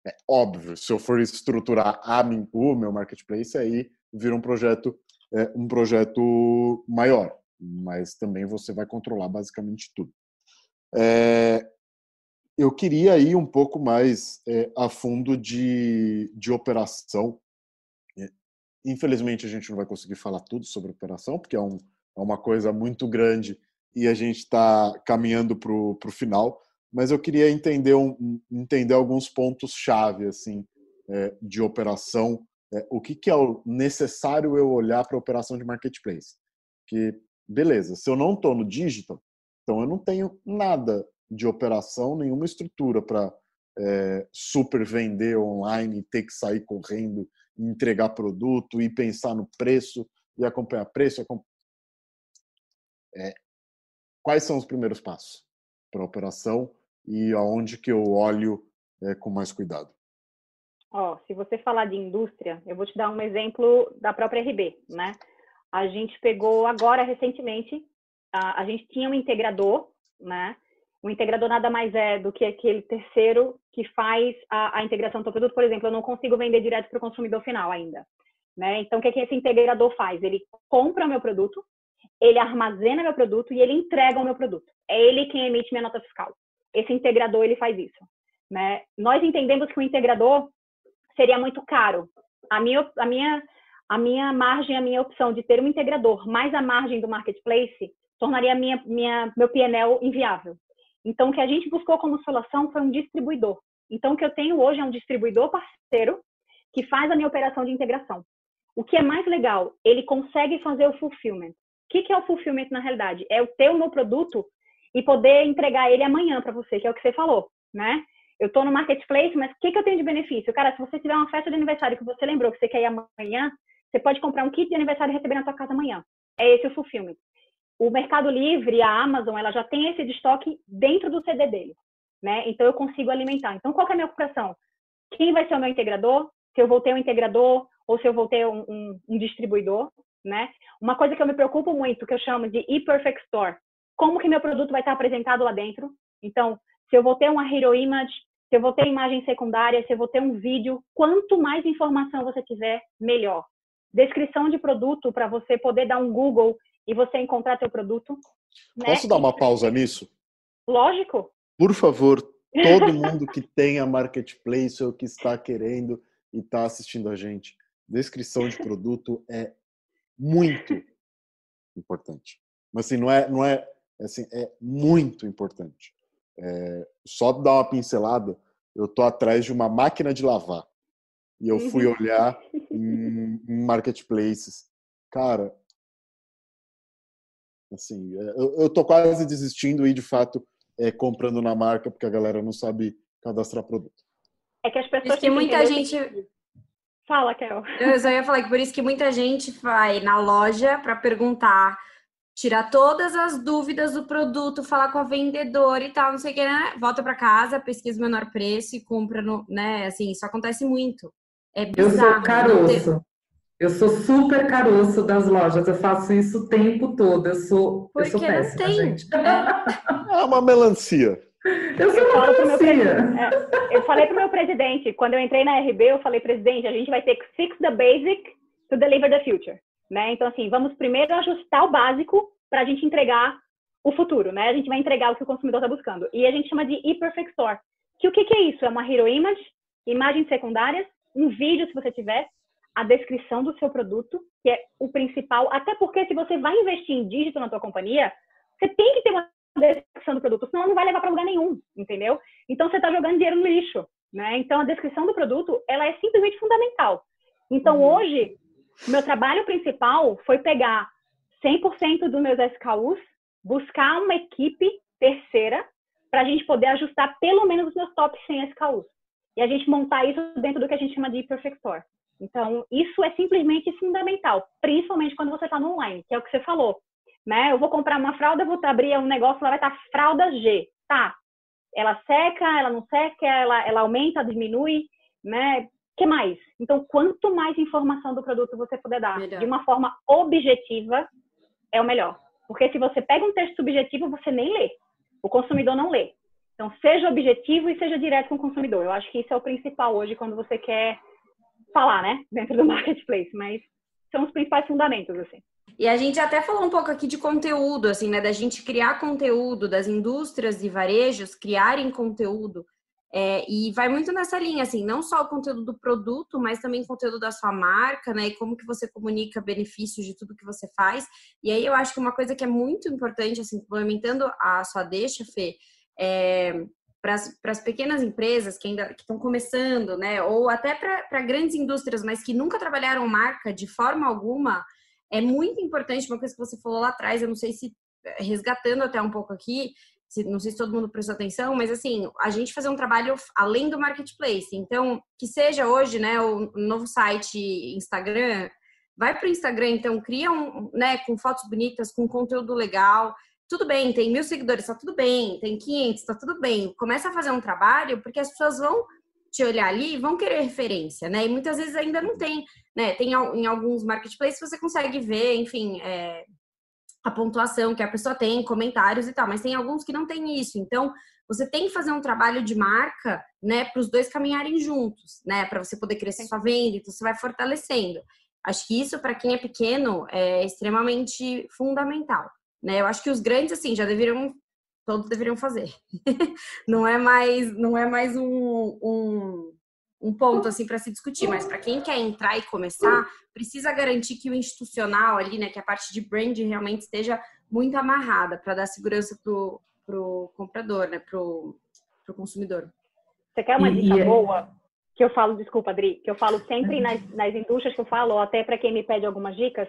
A: É óbvio, se eu for estruturar a mim, o meu marketplace, aí vira um projeto, é, um projeto maior mas também você vai controlar basicamente tudo. É, eu queria ir um pouco mais é, a fundo de, de operação. É, infelizmente, a gente não vai conseguir falar tudo sobre operação, porque é, um, é uma coisa muito grande e a gente está caminhando para o final. Mas eu queria entender, um, entender alguns pontos-chave assim, é, de operação. É, o que, que é necessário eu olhar para a operação de marketplace? Que beleza, se eu não estou no digital, então eu não tenho nada de operação, nenhuma estrutura para é, super vender online ter que sair correndo, entregar produto e pensar no preço e acompanhar preço. É, quais são os primeiros passos para a operação e aonde que eu olho é, com mais cuidado?
C: Ó, se você falar de indústria, eu vou te dar um exemplo da própria RB, né? a gente pegou agora recentemente, a, a gente tinha um integrador, né? O integrador nada mais é do que aquele terceiro que faz a, a integração do produto. Por exemplo, eu não consigo vender direto para o consumidor final ainda. Né? Então, o que, é que esse integrador faz? Ele compra o meu produto, ele armazena meu produto e ele entrega o meu produto. É ele quem emite minha nota fiscal. Esse integrador, ele faz isso. Né? Nós entendemos que o integrador seria muito caro. A minha, a minha a minha margem, a minha opção de ter um integrador mais a margem do marketplace tornaria minha, minha, meu PNL inviável. Então, o que a gente buscou como solução foi um distribuidor. Então, o que eu tenho hoje é um distribuidor parceiro que faz a minha operação de integração. O que é mais legal, ele consegue fazer o fulfillment. O que é o fulfillment na realidade? É eu ter o meu produto e poder entregar ele amanhã para você, que é o que você falou, né? Eu estou no marketplace, mas o que, que eu tenho de benefício? Cara, se você tiver uma festa de aniversário que você lembrou que você quer ir amanhã, você pode comprar um kit de aniversário e receber na sua casa amanhã. É esse o fulfillment. O Mercado Livre, a Amazon, ela já tem esse estoque dentro do CD dele, né? Então eu consigo alimentar. Então qual é a minha ocupação? Quem vai ser o meu integrador? Se eu vou ter um integrador ou se eu vou ter um, um, um distribuidor, né? Uma coisa que eu me preocupo muito, que eu chamo de e-perfect store. Como que meu produto vai estar apresentado lá dentro? Então, se eu vou ter uma hero image, se eu vou ter imagem secundária, se eu vou ter um vídeo, quanto mais informação você tiver, melhor descrição de produto para você poder dar um Google e você encontrar teu produto.
A: Né? Posso dar uma pausa nisso?
C: Lógico.
A: Por favor, todo mundo que tenha marketplace ou que está querendo e está assistindo a gente, descrição de produto é muito importante. Mas assim, não é, não é assim, é muito importante. É, só dar uma pincelada, eu tô atrás de uma máquina de lavar e eu fui uhum. olhar em marketplaces. Cara, Assim, é, eu, eu tô quase desistindo e, de fato, é, comprando na marca, porque a galera não sabe cadastrar produto.
C: É que as pessoas.
D: que muita gente.
C: Fala, Kel.
D: Eu só ia falar que por isso que muita gente vai na loja para perguntar, tirar todas as dúvidas do produto, falar com a vendedora e tal, não sei o que, né? Volta para casa, pesquisa o menor preço e compra no, né? Assim, isso acontece muito. É bizarro.
B: Eu sou caroço. Eu sou super caroço das lojas, eu faço isso o tempo todo. Eu sou, Porque eu sou péssima, tem. gente.
A: É. é uma melancia.
B: Eu sou uma melancia.
C: É, eu falei para o meu presidente, quando eu entrei na RB, eu falei, presidente, a gente vai ter que fix the basic to deliver the future. Né? Então, assim, vamos primeiro ajustar o básico para a gente entregar o futuro, né? A gente vai entregar o que o consumidor está buscando. E a gente chama de e-perfect store. Que o que, que é isso? É uma hero image, imagens secundárias, um vídeo, se você tiver, a descrição do seu produto, que é o principal, até porque se você vai investir em dígito na tua companhia, você tem que ter uma descrição do produto, senão não vai levar para lugar nenhum, entendeu? Então você está jogando dinheiro no lixo, né? Então a descrição do produto, ela é simplesmente fundamental. Então uhum. hoje, meu trabalho principal foi pegar 100% dos meus SKUs, buscar uma equipe terceira para a gente poder ajustar pelo menos os meus top 100 SKUs. E a gente montar isso dentro do que a gente chama de Perfect Store. Então, isso é simplesmente fundamental, principalmente quando você está no online, que é o que você falou. Né? Eu vou comprar uma fralda, vou abrir um negócio, lá vai estar tá fralda G. Tá. Ela seca, ela não seca, ela, ela aumenta, diminui, né? que mais? Então, quanto mais informação do produto você puder dar melhor. de uma forma objetiva, é o melhor. Porque se você pega um texto subjetivo, você nem lê. O consumidor não lê. Então, seja objetivo e seja direto com o consumidor. Eu acho que isso é o principal hoje quando você quer falar, né, dentro do marketplace, mas são os principais fundamentos, assim.
D: E a gente até falou um pouco aqui de conteúdo, assim, né, da gente criar conteúdo, das indústrias e varejos criarem conteúdo. É, e vai muito nessa linha, assim, não só o conteúdo do produto, mas também o conteúdo da sua marca, né? E como que você comunica benefícios de tudo que você faz. E aí eu acho que uma coisa que é muito importante, assim, complementando a sua deixa, Fê, é, para as pequenas empresas que ainda estão começando, né, ou até para grandes indústrias, mas que nunca trabalharam marca de forma alguma, é muito importante uma coisa que você falou lá atrás, eu não sei se eh, resgatando até um pouco aqui, se, não sei se todo mundo prestou atenção, mas assim, a gente fazer um trabalho além do marketplace. Então, que seja hoje, né, o novo site Instagram, vai para o Instagram, então cria um, né, com fotos bonitas, com conteúdo legal, tudo bem, tem mil seguidores, tá tudo bem, tem 500, tá tudo bem. Começa a fazer um trabalho porque as pessoas vão te olhar ali e vão querer referência, né? E muitas vezes ainda não tem, né? Tem em alguns marketplaces você consegue ver, enfim, é, a pontuação que a pessoa tem, comentários e tal, mas tem alguns que não tem isso. Então, você tem que fazer um trabalho de marca, né, para os dois caminharem juntos, né, para você poder crescer sua venda, então você vai fortalecendo. Acho que isso para quem é pequeno é extremamente fundamental. Né? Eu acho que os grandes, assim, já deveriam, todos deveriam fazer. não é mais, não é mais um, um, um ponto, assim, para se discutir, mas para quem quer entrar e começar, precisa garantir que o institucional ali, né, que a parte de brand realmente esteja muito amarrada para dar segurança pro, pro comprador, né, pro, pro consumidor.
C: Você quer uma dica boa? Que eu falo, desculpa, Adri, que eu falo sempre uhum. nas, nas indústrias que eu falo, ou até para quem me pede algumas dicas,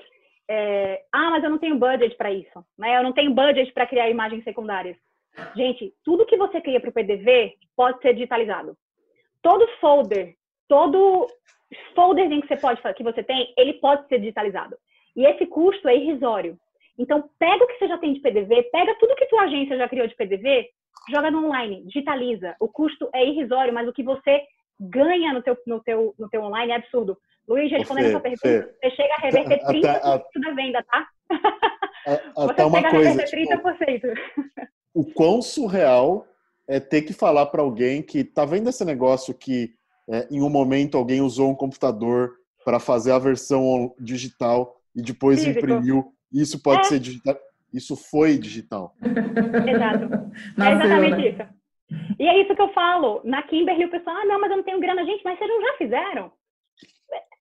C: é, ah, mas eu não tenho budget para isso, né? Eu não tenho budget para criar imagens secundárias. Gente, tudo que você cria para o PDV pode ser digitalizado. Todo folder, todo folderzinho que você pode que você tem, ele pode ser digitalizado. E esse custo é irrisório. Então, pega o que você já tem de PDV, pega tudo que tua agência já criou de PDV, joga no online, digitaliza. O custo é irrisório, mas o que você ganha no teu, no teu, no teu online é absurdo. Luiz, respondendo a sua pergunta, Fê, você chega a reverter 30% até, da venda, tá?
A: Até uma coisa, 30%.
C: Tipo,
A: o quão surreal é ter que falar para alguém que tá vendo esse negócio que é, em um momento alguém usou um computador para fazer a versão digital e depois Físico. imprimiu. Isso pode é. ser digital. Isso foi digital.
C: Exato. é exatamente né? isso. E é isso que eu falo. Na Kimberly, o pessoal, ah, não, mas eu não tenho grana. Gente, mas vocês não já fizeram?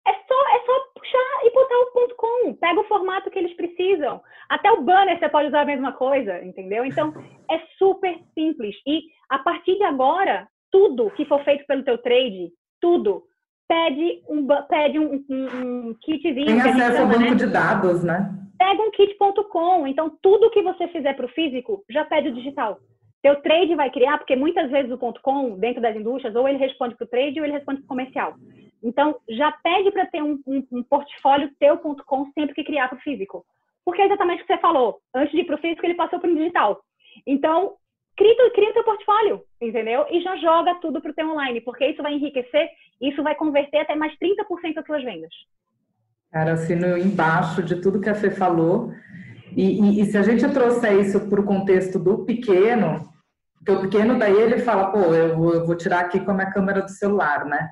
C: É só, é só puxar e botar o ponto .com. Pega o formato que eles precisam. Até o banner você pode usar a mesma coisa, entendeu? Então, é super simples. E a partir de agora, tudo que for feito pelo teu trade, tudo, pede um, pede um, um, um kitzinho.
B: Tem acesso ao banco né? de dados, né?
C: pega um kit.com. Então, tudo que você fizer para o físico já pede o digital. Seu trade vai criar, porque muitas vezes o ponto .com, dentro das indústrias, ou ele responde para o trade ou ele responde para o comercial. Então, já pede para ter um, um, um, portfólio teu ponto .com sempre que criar para o físico. Porque é exatamente o que você falou. Antes de ir para o físico, ele passou para o digital. Então, cria, cria teu portfólio, entendeu? E já joga tudo para o teu online, porque isso vai enriquecer, isso vai converter até mais 30% das suas vendas.
B: Cara, assino embaixo de tudo que a Fê falou. E, e, e se a gente trouxer isso para o contexto do pequeno, porque o pequeno daí ele fala, pô, eu vou, eu vou tirar aqui com a minha câmera do celular, né?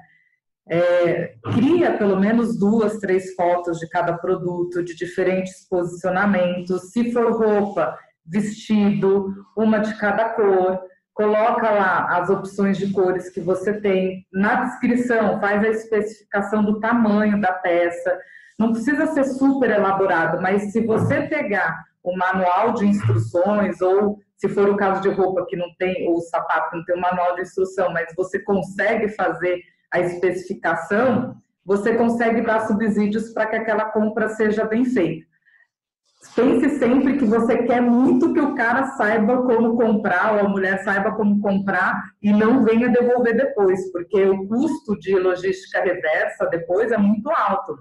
B: É, cria pelo menos duas, três fotos de cada produto, de diferentes posicionamentos. Se for roupa, vestido, uma de cada cor. Coloca lá as opções de cores que você tem. Na descrição, faz a especificação do tamanho da peça. Não precisa ser super elaborado, mas se você pegar o manual de instruções ou se for o caso de roupa que não tem, ou sapato que não tem um manual de instrução, mas você consegue fazer a especificação, você consegue dar subsídios para que aquela compra seja bem feita. Pense sempre que você quer muito que o cara saiba como comprar, ou a mulher saiba como comprar, e não venha devolver depois, porque o custo de logística reversa depois é muito alto.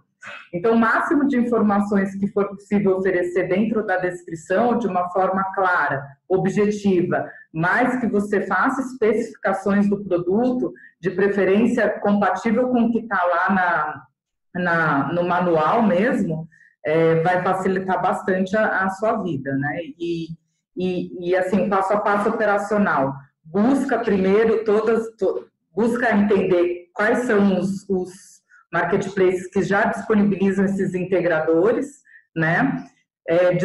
B: Então, o máximo de informações que for possível oferecer dentro da descrição, de uma forma clara, objetiva, mas que você faça especificações do produto, de preferência compatível com o que está lá na, na, no manual mesmo, é, vai facilitar bastante a, a, sua vida, né? E, e, e, assim, passo a passo operacional. Busca primeiro todas, to, busca entender quais são os, os marketplaces que já disponibilizam esses integradores, né? É,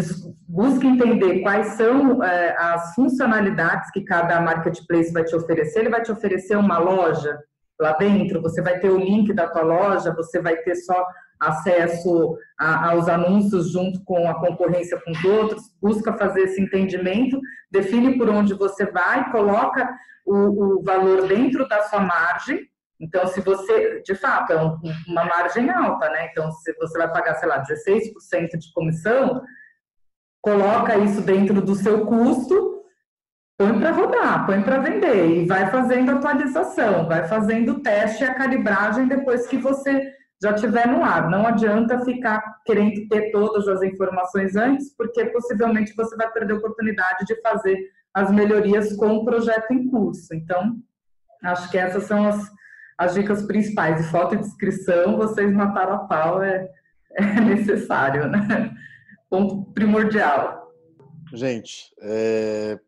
B: busque entender quais são é, as funcionalidades que cada marketplace vai te oferecer. Ele vai te oferecer uma loja lá dentro, você vai ter o link da tua loja, você vai ter só acesso a, aos anúncios junto com a concorrência com os outros, busca fazer esse entendimento, define por onde você vai, coloca o, o valor dentro da sua margem, então, se você, de fato, é um, uma margem alta, né? Então, se você vai pagar, sei lá, 16% de comissão, coloca isso dentro do seu custo, põe para rodar, põe para vender e vai fazendo atualização, vai fazendo o teste e a calibragem depois que você já tiver no ar. Não adianta ficar querendo ter todas as informações antes, porque possivelmente você vai perder a oportunidade de fazer as melhorias com o projeto em curso. Então, acho que essas são as as dicas principais. E foto e descrição, vocês mataram a pau, é, é necessário, né? Ponto primordial.
A: Gente, é...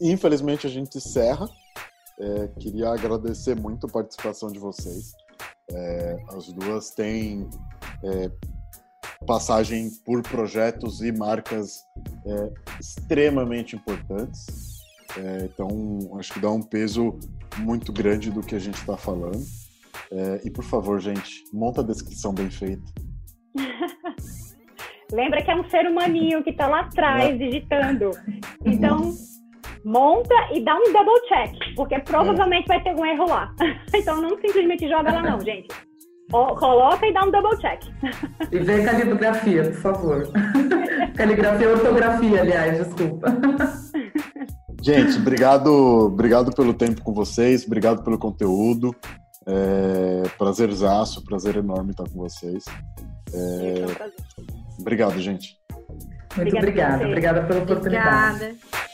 A: infelizmente a gente encerra. É, queria agradecer muito a participação de vocês. É, as duas têm é, passagem por projetos e marcas é, extremamente importantes. É, então, acho que dá um peso muito grande do que a gente está falando. É, e, por favor, gente, monta a descrição bem feita.
C: Lembra que é um ser humaninho que está lá atrás é. digitando. Então, monta e dá um double check, porque provavelmente vai ter um erro lá. Então, não simplesmente joga lá, não, gente. Coloca e dá um double check.
B: E vê caligrafia, por favor. caligrafia e ortografia, aliás, desculpa.
A: Gente, obrigado, obrigado pelo tempo com vocês, obrigado pelo conteúdo. É, prazerzaço, prazer enorme estar com vocês. É, obrigado, gente.
B: Muito obrigada, obrigada, obrigada pela oportunidade. Obrigada.